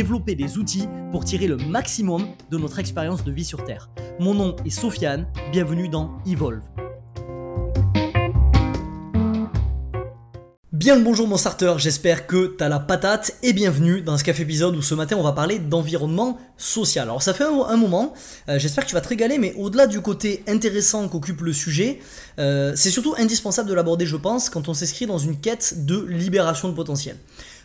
développer des outils pour tirer le maximum de notre expérience de vie sur Terre. Mon nom est Sofiane, bienvenue dans Evolve. Bien le bonjour mon starter, j'espère que t'as la patate et bienvenue dans ce café épisode où ce matin on va parler d'environnement social. Alors ça fait un, moment, euh, j'espère que tu vas te régaler, mais au-delà du côté intéressant qu'occupe le sujet, euh, c'est surtout indispensable de l'aborder je pense quand on s'inscrit dans une quête de libération de potentiel.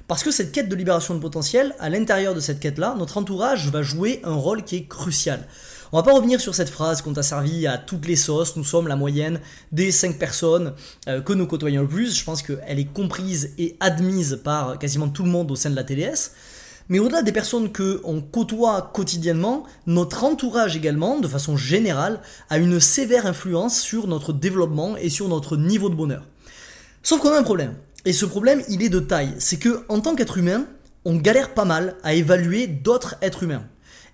Parce que cette quête de libération de potentiel, à l'intérieur de cette quête-là, notre entourage va jouer un rôle qui est crucial. On va pas revenir sur cette phrase qu'on t'a servi à toutes les sauces, nous sommes la moyenne des 5 personnes euh, que nous côtoyons le plus. Je pense qu'elle est comprise et admise par quasiment tout le monde au sein de la TDS. Mais au-delà des personnes que on côtoie quotidiennement, notre entourage également, de façon générale, a une sévère influence sur notre développement et sur notre niveau de bonheur. Sauf qu'on a un problème. Et ce problème, il est de taille. C'est que, en tant qu'être humain, on galère pas mal à évaluer d'autres êtres humains.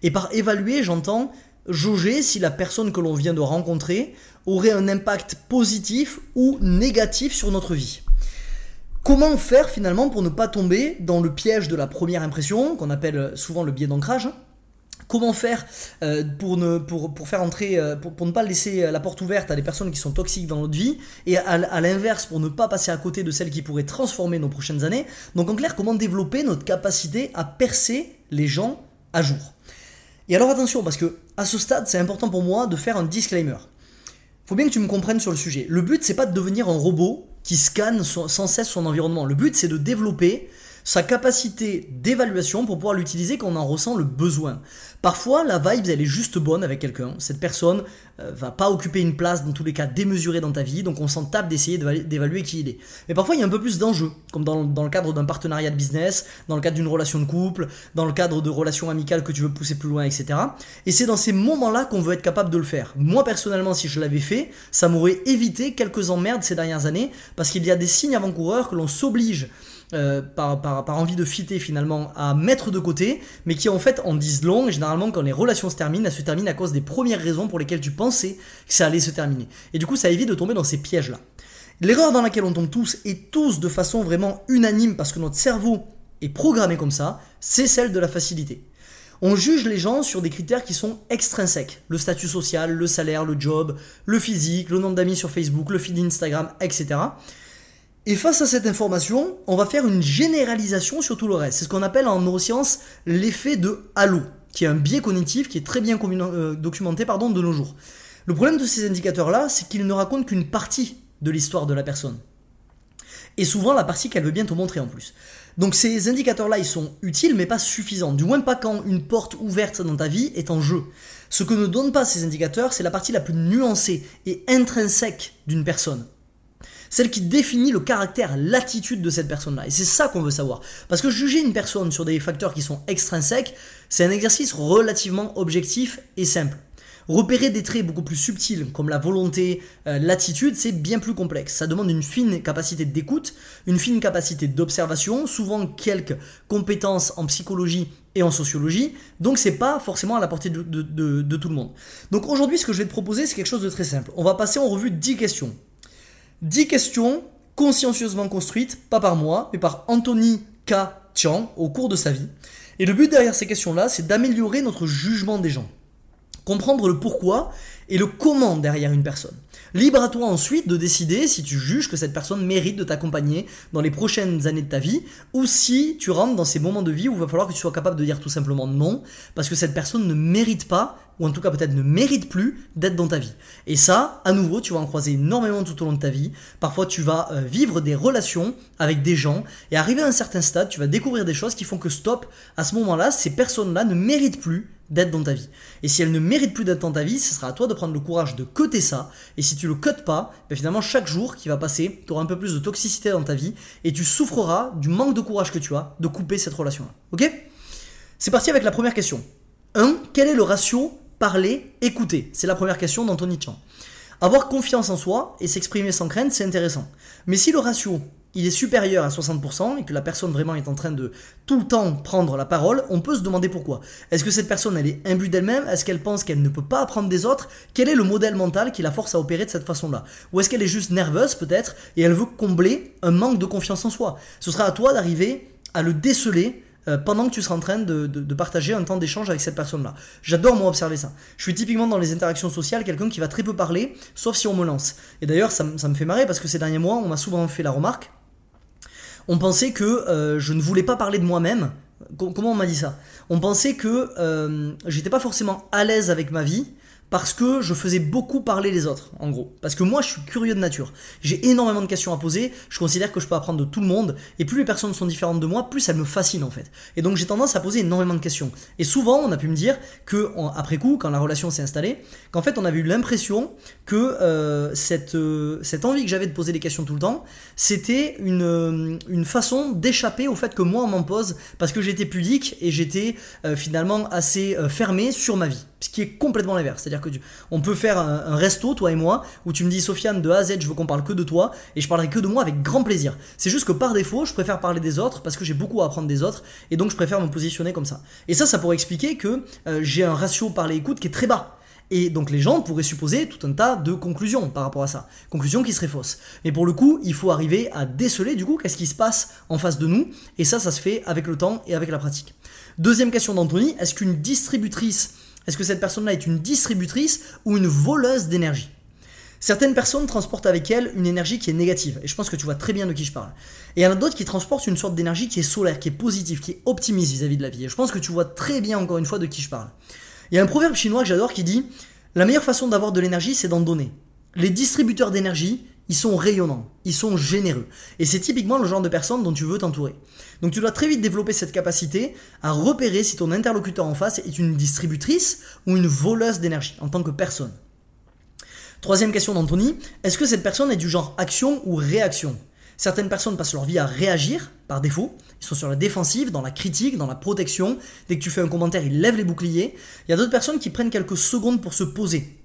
Et par évaluer, j'entends jauger si la personne que l'on vient de rencontrer aurait un impact positif ou négatif sur notre vie. Comment faire finalement pour ne pas tomber dans le piège de la première impression, qu'on appelle souvent le biais d'ancrage Comment faire euh, pour, ne, pour, faire entrer, euh, pour, ne pas laisser la porte ouverte à des personnes qui sont toxiques dans notre vie et à, l'inverse pour ne pas passer à côté de celles qui pourraient transformer nos prochaines années Donc en clair, comment développer notre capacité à percer les gens à jour? Et alors attention, parce que à ce stade, c'est important pour moi de faire un disclaimer. Faut bien que tu me comprennes sur le sujet. Le but, c'est pas de devenir un robot qui scanne sans cesse son environnement. Le but, c'est de développer sa capacité d'évaluation pour pouvoir l'utiliser quand on en ressent le besoin. Parfois, la vibe, elle est juste bonne avec quelqu'un. Cette personne euh, va pas occuper une place, dans tous les cas, démesurée dans ta vie, donc on s'en tape d'essayer d'évaluer qui il est. Mais parfois, il y a un peu plus d'enjeux, comme dans, le cadre d'un partenariat de business, dans le cadre d'une relation de couple, dans le cadre de relations amicales que tu veux pousser plus loin, etc. Et c'est dans ces moments-là qu'on veut être capable de le faire. Moi, personnellement, si je l'avais fait, ça m'aurait évité quelques emmerdes ces dernières années, parce qu'il y a des signes avant-coureurs que l'on s'oblige euh, par, par, envie de fitter finalement à mettre de côté, mais qui en fait en disent long. Et généralement, quand les relations se terminent, elles se terminent à cause des premières raisons pour lesquelles tu pensais que ça allait se terminer. Et du coup, ça évite de tomber dans ces pièges-là. L'erreur dans laquelle on tombe tous, et tous de façon vraiment unanime, parce que notre cerveau est programmé comme ça, c'est celle de la facilité. On juge les gens sur des critères qui sont extrinsèques. Le statut social, le salaire, le job, le physique, le nombre d'amis sur Facebook, le feed Instagram, etc. Et face à cette information, on va faire une généralisation sur tout le reste. C'est ce qu'on appelle en neurosciences l'effet de halo, qui est un biais cognitif qui est très bien euh, documenté pardon, de nos jours. Le problème de ces indicateurs-là, c'est qu'ils ne racontent qu'une partie de l'histoire de la personne. Et souvent la partie qu'elle veut bien te montrer en plus. Donc ces indicateurs-là, ils sont utiles mais pas suffisants. Du moins pas quand une porte ouverte dans ta vie est en jeu. Ce que ne donnent pas ces indicateurs, c'est la partie la plus nuancée et intrinsèque d'une personne celle qui définit le caractère, l'attitude de cette personne-là. Et c'est ça qu'on veut savoir. Parce que juger une personne sur des facteurs qui sont extrinsèques, c'est un exercice relativement objectif et simple. Repérer des traits beaucoup plus subtils comme la volonté, euh, l'attitude, c'est bien plus complexe. Ça demande une fine capacité d'écoute, une fine capacité d'observation, souvent quelques compétences en psychologie et en sociologie, donc c'est pas forcément à la portée de, de tout le monde. Donc aujourd'hui, ce que je vais te proposer, c'est quelque chose de très simple. On va passer en revue 10 questions 10 questions consciencieusement construites, pas par moi, mais par Anthony K. Chiang au cours de sa vie. Et le but derrière ces questions-là, c'est d'améliorer notre jugement des gens. Comprendre le pourquoi et le comment derrière une personne. Libre à toi ensuite de décider si tu juges que cette personne mérite de t'accompagner dans les prochaines années de ta vie ou si tu rentres dans ces moments de vie où il va falloir que tu sois capable de dire tout simplement non parce que cette personne ne mérite pas ou en tout cas peut-être ne mérite plus d'être dans ta vie. Et ça, à nouveau, tu vas en croiser énormément tout au long de ta vie. Parfois, tu vas euh, vivre des relations avec des gens et arriver à un certain stade, tu vas découvrir des choses qui font que stop, à ce moment-là, ces personnes-là ne méritent plus d'être dans ta vie. Et si elle ne mérite plus d'être dans ta vie, ce sera à toi de prendre le courage de coter ça. Et si tu le cotes pas, ben finalement chaque jour qui va passer, tu auras un peu plus de toxicité dans ta vie et tu souffreras du manque de courage que tu as de couper cette relation-là. Ok? C'est parti avec la première question. 1. Quel est le ratio parler-écouter C'est la première question d'Anthony Chan. Avoir confiance en soi et s'exprimer sans crainte, c'est intéressant. Mais si le ratio il est supérieur à 60% et que la personne vraiment est en train de tout le temps prendre la parole, on peut se demander pourquoi. Est-ce que cette personne elle est imbue d'elle-même? Est-ce qu'elle pense qu'elle ne peut pas apprendre des autres? Quel est le modèle mental qui la force à opérer de cette façon-là? Ou est-ce qu'elle est juste nerveuse peut-être et elle veut combler un manque de confiance en soi? Ce sera à toi d'arriver à le déceler euh, pendant que tu seras en train de, partager un temps d'échange avec cette personne-là. J'adore moi observer ça. Je suis typiquement dans les interactions sociales quelqu'un qui va très peu parler, sauf si on me lance. Et d'ailleurs, ça, ça me fait marrer parce que ces derniers mois, on m'a souvent fait la remarque on pensait que euh, je ne voulais pas parler de moi-même. Comment on m'a dit ça? On pensait que euh, j'étais pas forcément à l'aise avec ma vie parce que je faisais beaucoup parler les autres, en gros. Parce que moi, je suis curieux de nature. J'ai énormément de questions à poser, je considère que je peux apprendre de tout le monde, et plus les personnes sont différentes de moi, plus elles me fascinent en fait. Et donc j'ai tendance à poser énormément de questions. Et souvent, on a pu me dire que, après coup, quand la relation s'est installée, qu'en fait, on avait eu l'impression que euh, cette, euh, cette envie que j'avais de poser des questions tout le temps, c'était une, euh, une façon d'échapper au fait que moi, on m'en pose, parce que j'étais pudique et j'étais finalement assez fermé sur ma vie ce qui est complètement l'inverse. C'est-à-dire que on peut faire un, resto, toi et moi, où tu me dis Sofiane de A à Z, je veux qu'on parle que de toi, et je parlerai que de moi avec grand plaisir. C'est juste que par défaut, je préfère parler des autres parce que j'ai beaucoup à apprendre des autres, et donc je préfère me positionner comme ça. Et ça, ça pourrait expliquer que euh, j'ai un ratio parler-écoute qui est très bas. Et donc les gens pourraient supposer tout un tas de conclusions par rapport à ça. Conclusions qui seraient fausses. Mais pour le coup, il faut arriver à déceler du coup qu'est-ce qui se passe en face de nous. Et ça, ça se fait avec le temps et avec la pratique. Deuxième question d'Anthony, est-ce qu'une distributrice est-ce que cette personne-là est une distributrice ou une voleuse d'énergie? Certaines personnes transportent avec elles une énergie qui est négative, et je pense que tu vois très bien de qui je parle. Et il y en a d'autres qui transportent une sorte d'énergie qui est solaire, qui est positive, qui est optimiste vis-à-vis de la vie. Et je pense que tu vois très bien encore une fois de qui je parle. Il y a un proverbe chinois que j'adore qui dit La meilleure façon d'avoir de l'énergie, c'est d'en donner. Les distributeurs d'énergie, ils sont rayonnants, ils sont généreux. Et c'est typiquement le genre de personne dont tu veux t'entourer. Donc tu dois très vite développer cette capacité à repérer si ton interlocuteur en face est une distributrice ou une voleuse d'énergie en tant que personne. Troisième question d'Anthony, est-ce que cette personne est du genre action ou réaction? Certaines personnes passent leur vie à réagir par défaut, ils sont sur la défensive, dans la critique, dans la protection. Dès que tu fais un commentaire, ils lèvent les boucliers. Il y a d'autres personnes qui prennent quelques secondes pour se poser,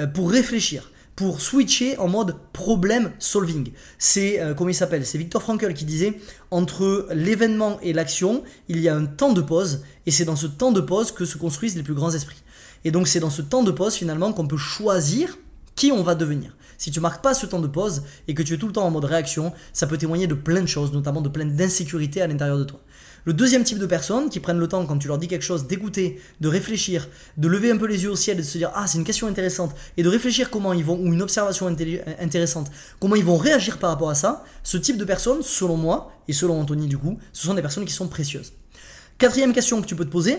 euh, pour réfléchir pour switcher en mode problem solving. C'est, euh, comment il s'appelle? C'est Victor Frankl qui disait, entre l'événement et l'action, il y a un temps de pause, et c'est dans ce temps de pause que se construisent les plus grands esprits. Et donc c'est dans ce temps de pause finalement qu'on peut choisir qui on va devenir. Si tu marques pas ce temps de pause et que tu es tout le temps en mode réaction, ça peut témoigner de plein de choses, notamment de plein d'insécurité à l'intérieur de toi. Le deuxième type de personnes qui prennent le temps quand tu leur dis quelque chose d'écouter, de réfléchir, de lever un peu les yeux au ciel et de se dire ah c'est une question intéressante et de réfléchir comment ils vont ou une observation intéressante, comment ils vont réagir par rapport à ça, ce type de personnes, selon moi et selon Anthony du coup, ce sont des personnes qui sont précieuses. Quatrième question que tu peux te poser,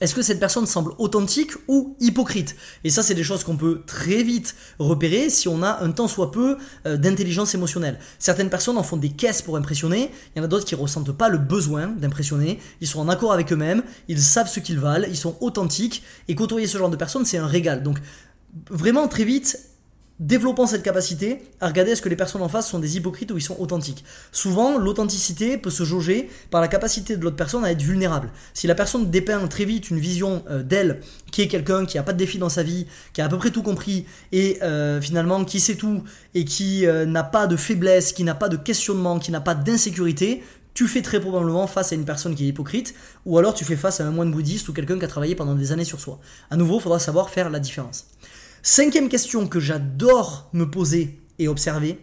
est-ce que cette personne semble authentique ou hypocrite? Et ça, c'est des choses qu'on peut très vite repérer si on a un temps soit peu euh, d'intelligence émotionnelle. Certaines personnes en font des caisses pour impressionner, il y en a d'autres qui ressentent pas le besoin d'impressionner, ils sont en accord avec eux-mêmes, ils savent ce qu'ils valent, ils sont authentiques, et côtoyer ce genre de personnes, c'est un régal. Donc, vraiment, très vite, développant cette capacité à regarder est-ce que les personnes en face sont des hypocrites ou ils sont authentiques. Souvent, l'authenticité peut se jauger par la capacité de l'autre personne à être vulnérable. Si la personne dépeint très vite une vision euh, d'elle qui est quelqu'un qui n'a pas de défi dans sa vie, qui a à peu près tout compris et euh, finalement qui sait tout et qui euh, n'a pas de faiblesse, qui n'a pas de questionnement, qui n'a pas d'insécurité, tu fais très probablement face à une personne qui est hypocrite, ou alors tu fais face à un moine bouddhiste ou quelqu'un qui a travaillé pendant des années sur soi. À nouveau, il faudra savoir faire la différence. Cinquième question que j'adore me poser et observer,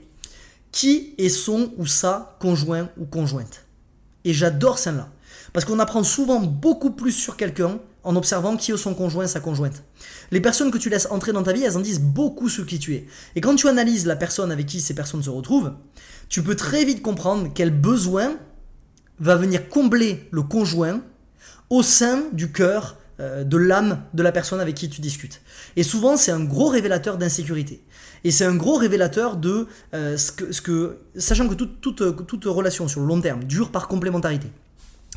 qui est son ou sa conjoint ou conjointe? Et j'adore celle-là. Parce qu'on apprend souvent beaucoup plus sur quelqu'un en observant qui est son conjoint, sa conjointe. Les personnes que tu laisses entrer dans ta vie, elles en disent beaucoup sur qui tu es. Et quand tu analyses la personne avec qui ces personnes se retrouvent, tu peux très vite comprendre quel besoin va venir combler le conjoint au sein du cœur de l'âme de la personne avec qui tu discutes. Et souvent, c'est un gros révélateur d'insécurité. Et c'est un gros révélateur de euh, ce, que, Sachant que toute relation sur le long terme dure par complémentarité.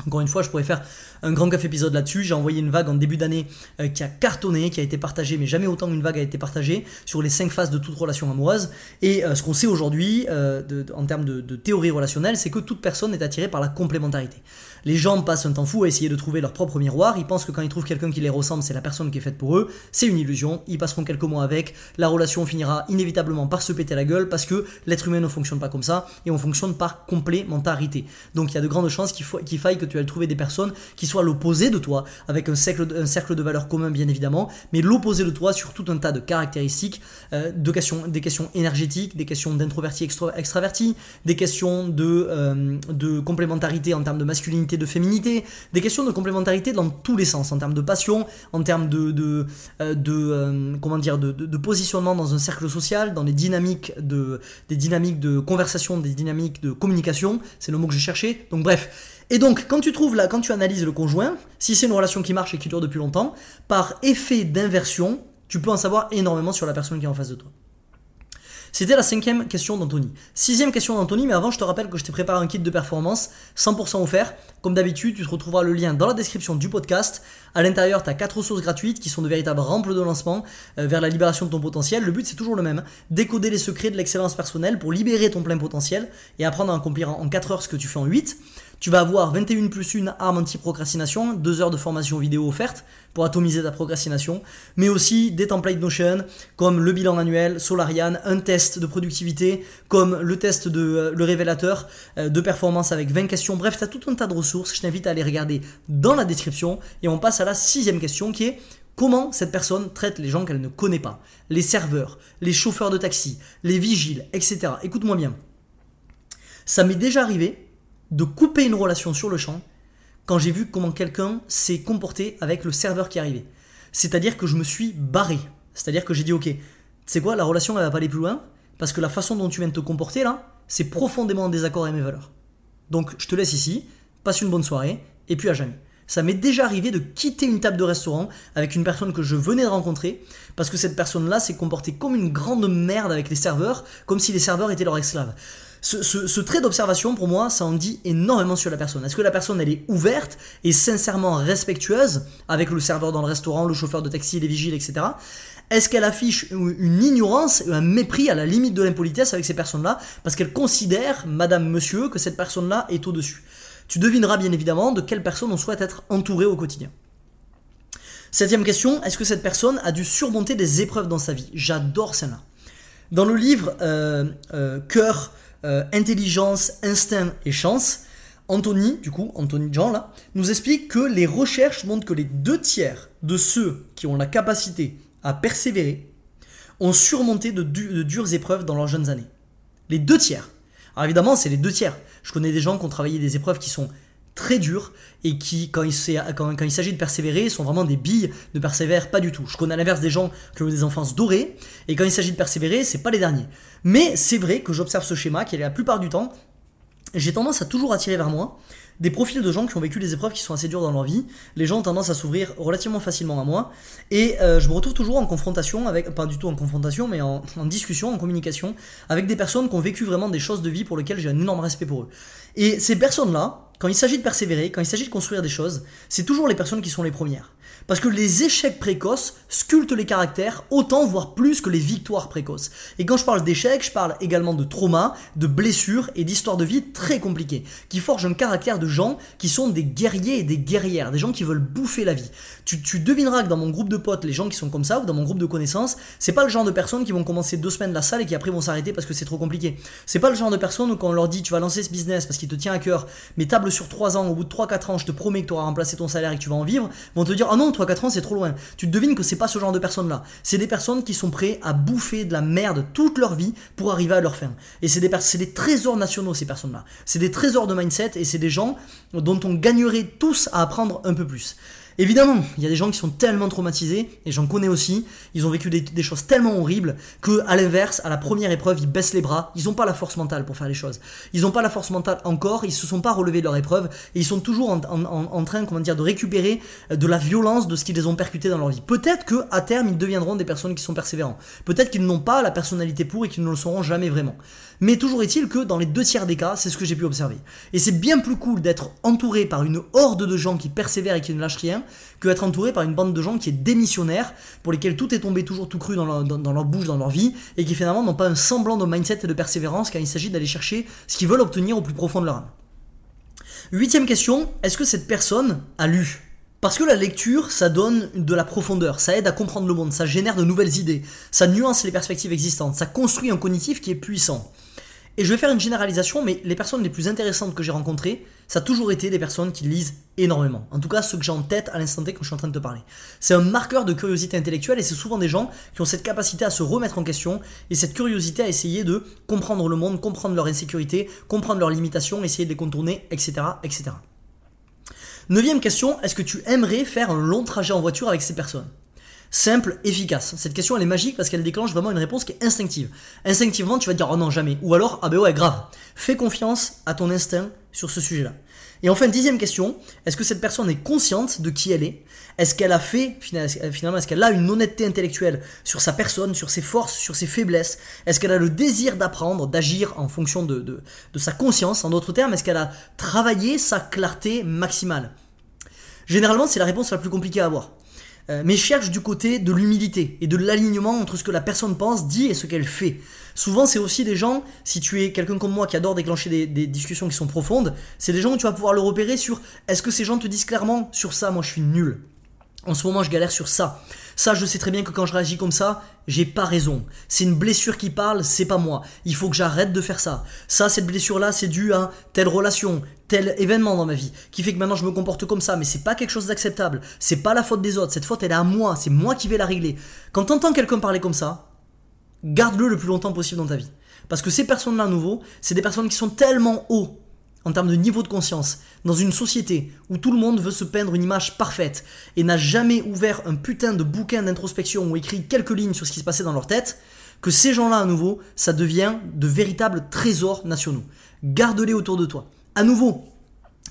Encore une fois, je pourrais faire un grand café épisode là-dessus. J'ai envoyé une vague en début d'année euh, qui a cartonné, qui a été partagée, mais jamais autant une vague a été partagée sur les 5 phases de toute relation amoureuse. Et euh, ce qu'on sait aujourd'hui, euh, en termes de, de théorie relationnelle, c'est que toute personne est attirée par la complémentarité. Les gens passent un temps fou à essayer de trouver leur propre miroir. Ils pensent que quand ils trouvent quelqu'un qui les ressemble, c'est la personne qui est faite pour eux. C'est une illusion. Ils passeront quelques mois avec. La relation finira inévitablement par se péter la gueule parce que l'être humain ne fonctionne pas comme ça et on fonctionne par complémentarité. Donc il y a de grandes chances qu'il faille que tu ailles trouver des personnes qui soient l'opposé de toi, avec un cercle, de valeurs communs bien évidemment, mais l'opposé de toi sur tout un tas de caractéristiques, euh, des questions énergétiques, des questions d'introverti extraverti, des questions de, euh, de complémentarité en termes de masculinité de féminité, des questions de complémentarité dans tous les sens, en termes de passion, en termes de, de, euh, comment dire, de, positionnement dans un cercle social, dans les dynamiques de, des dynamiques de conversation, des dynamiques de communication, c'est le mot que j'ai cherché. Donc bref. Et donc, quand tu trouves là, quand tu analyses le conjoint, si c'est une relation qui marche et qui dure depuis longtemps, par effet d'inversion, tu peux en savoir énormément sur la personne qui est en face de toi. C'était la cinquième question d'Anthony. Sixième question d'Anthony, mais avant je te rappelle que je t'ai préparé un kit de performance 100% offert. Comme d'habitude, tu te retrouveras le lien dans la description du podcast. À l'intérieur, tu as quatre ressources gratuites qui sont de véritables rampes de lancement euh, vers la libération de ton potentiel. Le but c'est toujours le même, décoder les secrets de l'excellence personnelle pour libérer ton plein potentiel et apprendre à accomplir en 4 heures ce que tu fais en 8. Tu vas avoir 21 plus 1 arme anti-procrastination, 2 heures de formation vidéo offerte pour atomiser ta procrastination, mais aussi des templates Notion comme le bilan annuel, Solarian, un test de productivité comme le test de euh, le révélateur euh, de performance avec 20 questions. Bref, tu as tout un tas de ressources. Je t'invite à aller regarder dans la description et on passe à la sixième question qui est Comment cette personne traite les gens qu'elle ne connaît pas? Les serveurs, les chauffeurs de taxi, les vigiles, etc. Écoute-moi bien. Ça m'est déjà arrivé de couper une relation sur le champ quand j'ai vu comment quelqu'un s'est comporté avec le serveur qui arrivait. C'est-à-dire que je me suis barré. C'est-à-dire que j'ai dit ok, c'est quoi, la relation elle va pas aller plus loin parce que la façon dont tu viens de te comporter là, c'est profondément en désaccord avec mes valeurs. Donc je te laisse ici, passe une bonne soirée et puis à jamais. Ça m'est déjà arrivé de quitter une table de restaurant avec une personne que je venais de rencontrer parce que cette personne-là s'est comportée comme une grande merde avec les serveurs, comme si les serveurs étaient leurs esclaves ce, trait d'observation, pour moi, ça en dit énormément sur la personne. Est-ce que la personne, elle est ouverte et sincèrement respectueuse avec le serveur dans le restaurant, le chauffeur de taxi, les vigiles, etc. Est-ce qu'elle affiche une ignorance, un mépris à la limite de l'impolitesse avec ces personnes-là parce qu'elle considère, madame, monsieur, que cette personne-là est au-dessus? Tu devineras bien évidemment de quelle personne on souhaite être entouré au quotidien. Septième question, est-ce que cette personne a dû surmonter des épreuves dans sa vie? J'adore celle-là. Dans le livre euh, euh, Cœur, euh, intelligence, instinct et chance, Anthony, du coup, Anthony Jean là, nous explique que les recherches montrent que les deux tiers de ceux qui ont la capacité à persévérer ont surmonté de, dures épreuves dans leurs jeunes années. Les deux tiers. Alors évidemment, c'est les deux tiers. Je connais des gens qui ont travaillé des épreuves qui sont très dures et qui, quand il, s'agit de persévérer, sont vraiment des billes, ne persévèrent pas du tout. Je connais à l'inverse des gens qui ont des enfances dorées et quand il s'agit de persévérer, c'est pas les derniers. Mais c'est vrai que j'observe ce schéma qui est la plupart du temps, j'ai tendance à toujours attirer vers moi des profils de gens qui ont vécu des épreuves qui sont assez dures dans leur vie. Les gens ont tendance à s'ouvrir relativement facilement à moi. Et euh, je me retrouve toujours en confrontation avec, pas du tout en confrontation, mais en, discussion, en communication, avec des personnes qui ont vécu vraiment des choses de vie pour lesquelles j'ai un énorme respect pour eux. Et ces personnes-là, quand il s'agit de persévérer, quand il s'agit de construire des choses, c'est toujours les personnes qui sont les premières. Parce que les échecs précoces sculptent les caractères autant, voire plus que les victoires précoces. Et quand je parle d'échecs, je parle également de traumas, de blessures et d'histoires de vie très compliquées, qui forgent un caractère de gens qui sont des guerriers et des guerrières, des gens qui veulent bouffer la vie. Tu, devineras que dans mon groupe de potes, les gens qui sont comme ça, ou dans mon groupe de connaissances, c'est pas le genre de personnes qui vont commencer deux semaines la salle et qui après vont s'arrêter parce que c'est trop compliqué. C'est pas le genre de personnes où quand on leur dit tu vas lancer ce business parce qu'il te tient à cœur, mais table sur 3 ans, au bout de 3-4 ans, je te promets que tu auras remplacé ton salaire et que tu vas en vivre, vont te dire ah non, 3-4 ans c'est trop loin. Tu te devines que c'est pas ce genre de personnes là. C'est des personnes qui sont prêtes à bouffer de la merde toute leur vie pour arriver à leur fin. Et c'est des, des trésors nationaux ces personnes là. C'est des trésors de mindset et c'est des gens dont on gagnerait tous à apprendre un peu plus. Évidemment, il y a des gens qui sont tellement traumatisés, et j'en connais aussi, ils ont vécu des, choses tellement horribles, que à l'inverse, à la première épreuve, ils baissent les bras, ils n'ont pas la force mentale pour faire les choses. Ils n'ont pas la force mentale encore, ils se sont pas relevés de leur épreuve, et ils sont toujours en, train, comment dire, de récupérer de la violence de ce qui les ont percutés dans leur vie. Peut-être que à terme, ils deviendront des personnes qui sont persévérantes. Peut-être qu'ils n'ont pas la personnalité pour et qu'ils ne le seront jamais vraiment. Mais toujours est-il que dans les deux tiers des cas, c'est ce que j'ai pu observer. Et c'est bien plus cool d'être entouré par une horde de gens qui persévèrent et qui ne lâchent rien, que d'être entouré par une bande de gens qui est démissionnaire, pour lesquels tout est tombé toujours tout cru dans leur, bouche, dans leur vie, et qui finalement n'ont pas un semblant de mindset et de persévérance quand il s'agit d'aller chercher ce qu'ils veulent obtenir au plus profond de leur âme. Huitième question, est-ce que cette personne a lu? Parce que la lecture, ça donne de la profondeur, ça aide à comprendre le monde, ça génère de nouvelles idées, ça nuance les perspectives existantes, ça construit un cognitif qui est puissant. Et je vais faire une généralisation, mais les personnes les plus intéressantes que j'ai rencontrées, ça a toujours été des personnes qui lisent énormément. En tout cas, ceux que j'ai en tête à l'instant T quand je suis en train de te parler. C'est un marqueur de curiosité intellectuelle et c'est souvent des gens qui ont cette capacité à se remettre en question et cette curiosité à essayer de comprendre le monde, comprendre leur insécurité, comprendre leurs limitations, essayer de les contourner, etc. etc. Neuvième question, est-ce que tu aimerais faire un long trajet en voiture avec ces personnes? Simple, efficace. Cette question elle est magique parce qu'elle déclenche vraiment une réponse qui est instinctive. Instinctivement, tu vas dire oh non, jamais. Ou alors, ah ben ouais, grave. Fais confiance à ton instinct sur ce sujet-là. Et enfin, dixième question, est-ce que cette personne est consciente de qui elle est? Est-ce qu'elle a fait, finalement, est-ce qu'elle a une honnêteté intellectuelle sur sa personne, sur ses forces, sur ses faiblesses? Est-ce qu'elle a le désir d'apprendre, d'agir en fonction de, de, de sa conscience En d'autres termes, est-ce qu'elle a travaillé sa clarté maximale? Généralement, c'est la réponse la plus compliquée à avoir. Euh, mais cherche du côté de l'humilité et de l'alignement entre ce que la personne pense, dit et ce qu'elle fait. Souvent, c'est aussi des gens, si tu es quelqu'un comme moi qui adore déclencher des, des discussions qui sont profondes, c'est des gens où tu vas pouvoir le repérer sur est-ce que ces gens te disent clairement sur ça, moi je suis nul? En ce moment, je galère sur ça. Ça, je sais très bien que quand je réagis comme ça, j'ai pas raison. C'est une blessure qui parle, c'est pas moi. Il faut que j'arrête de faire ça. Ça, cette blessure-là, c'est dû à telle relation, tel événement dans ma vie, qui fait que maintenant je me comporte comme ça, mais c'est pas quelque chose d'acceptable. C'est pas la faute des autres. Cette faute, elle est à moi. C'est moi qui vais la régler. Quand t'entends quelqu'un parler comme ça, garde-le le plus longtemps possible dans ta vie. Parce que ces personnes-là, à nouveau, c'est des personnes qui sont tellement haut en termes de niveau de conscience, dans une société où tout le monde veut se peindre une image parfaite et n'a jamais ouvert un putain de bouquin d'introspection ou écrit quelques lignes sur ce qui se passait dans leur tête, que ces gens-là à nouveau, ça devient de véritables trésors nationaux. Garde-les autour de toi. À nouveau,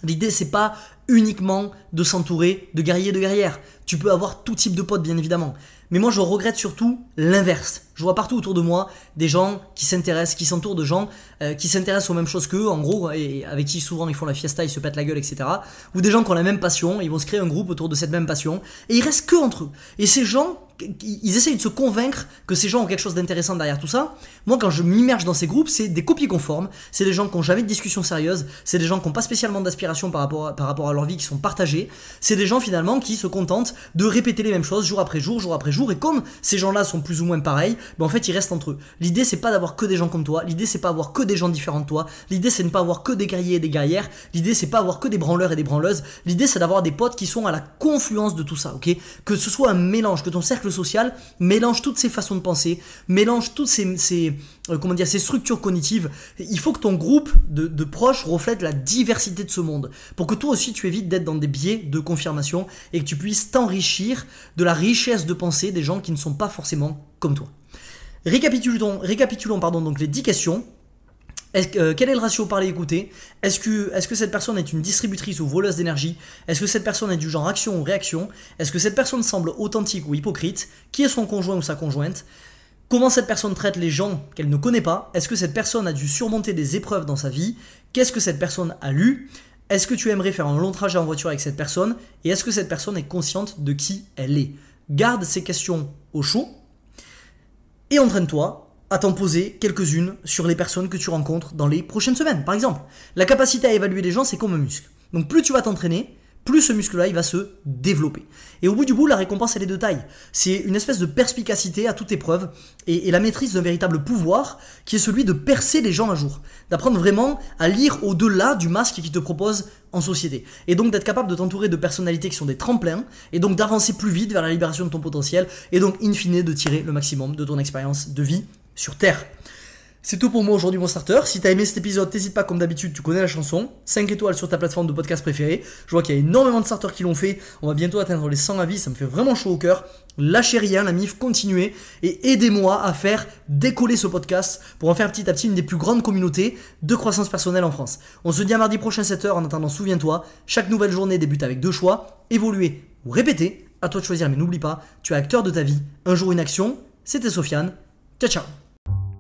l'idée c'est pas uniquement de s'entourer de guerriers et de guerrières. Tu peux avoir tout type de potes bien évidemment. Mais moi je regrette surtout l'inverse. Je vois partout autour de moi des gens qui s'intéressent, qui s'entourent de gens euh, qui s'intéressent aux mêmes choses qu'eux, en gros, et avec qui souvent ils font la fiesta, ils se pètent la gueule, etc. Ou des gens qui ont la même passion, ils vont se créer un groupe autour de cette même passion, et ils restent que entre eux. Et ces gens, ils essayent de se convaincre que ces gens ont quelque chose d'intéressant derrière tout ça. Moi, quand je m'immerge dans ces groupes, c'est des copies conformes, c'est des gens qui n'ont jamais de discussion sérieuse, c'est des gens qui n'ont pas spécialement d'aspiration par rapport, à leur vie, qui sont partagés, c'est des gens finalement qui se contentent de répéter les mêmes choses jour après jour, jour après jour, et comme ces gens-là sont plus ou moins pareils, ben en fait ils restent entre eux. L'idée c'est pas d'avoir que des gens comme toi, l'idée c'est pas avoir que des gens différents de toi, l'idée c'est de ne pas avoir que des guerriers et des guerrières, l'idée c'est pas avoir que des branleurs et des branleuses, l'idée c'est d'avoir des potes qui sont à la confluence de tout ça, ok? Que ce soit un mélange, que ton cercle social mélange toutes ces façons de penser, mélange toutes ces, euh, comment dire, ces structures cognitives. Il faut que ton groupe de, proches reflète la diversité de ce monde, pour que toi aussi tu évites d'être dans des biais de confirmation et que tu puisses t'enrichir de la richesse de pensée des gens qui ne sont pas forcément comme toi. Récapitulons, récapitulons pardon, donc les 10 questions. Euh, quel est le ratio parler-écouter Est-ce que, est que cette personne est une distributrice ou voleuse d'énergie? Est-ce que cette personne est du genre action ou réaction? Est-ce que cette personne semble authentique ou hypocrite? Qui est son conjoint ou sa conjointe? Comment cette personne traite les gens qu'elle ne connaît pas? Est-ce que cette personne a dû surmonter des épreuves dans sa vie? Qu'est-ce que cette personne a lu? Est-ce que tu aimerais faire un long trajet en voiture avec cette personne? Et est-ce que cette personne est consciente de qui elle est? Garde ces questions au chaud et entraîne-toi à t'en poser quelques-unes sur les personnes que tu rencontres dans les prochaines semaines. Par exemple, la capacité à évaluer les gens, c'est comme un muscle. Donc plus tu vas t'entraîner, plus ce muscle-là, il va se développer. Et au bout du bout, la récompense, elle est de taille. C'est une espèce de perspicacité à toute épreuve et, la maîtrise d'un véritable pouvoir qui est celui de percer les gens un jour. D'apprendre vraiment à lire au-delà du masque qui te propose en société. Et donc d'être capable de t'entourer de personnalités qui sont des tremplins et donc d'avancer plus vite vers la libération de ton potentiel et donc in fine de tirer le maximum de ton expérience de vie sur Terre. C'est tout pour moi aujourd'hui mon starter. Si t'as aimé cet épisode, n'hésite pas comme d'habitude, tu connais la chanson. 5 étoiles sur ta plateforme de podcast préférée. Je vois qu'il y a énormément de starters qui l'ont fait. On va bientôt atteindre les 100 avis, ça me fait vraiment chaud au cœur. Lâchez rien, la MIF, continuez et aidez-moi à faire décoller ce podcast pour en faire petit à petit une des plus grandes communautés de croissance personnelle en France. On se dit à mardi prochain 7h. En attendant, souviens-toi, chaque nouvelle journée débute avec deux choix évoluer ou répéter. À toi de choisir, mais n'oublie pas, tu es acteur de ta vie. Un jour une action. C'était Sofiane. Ciao ciao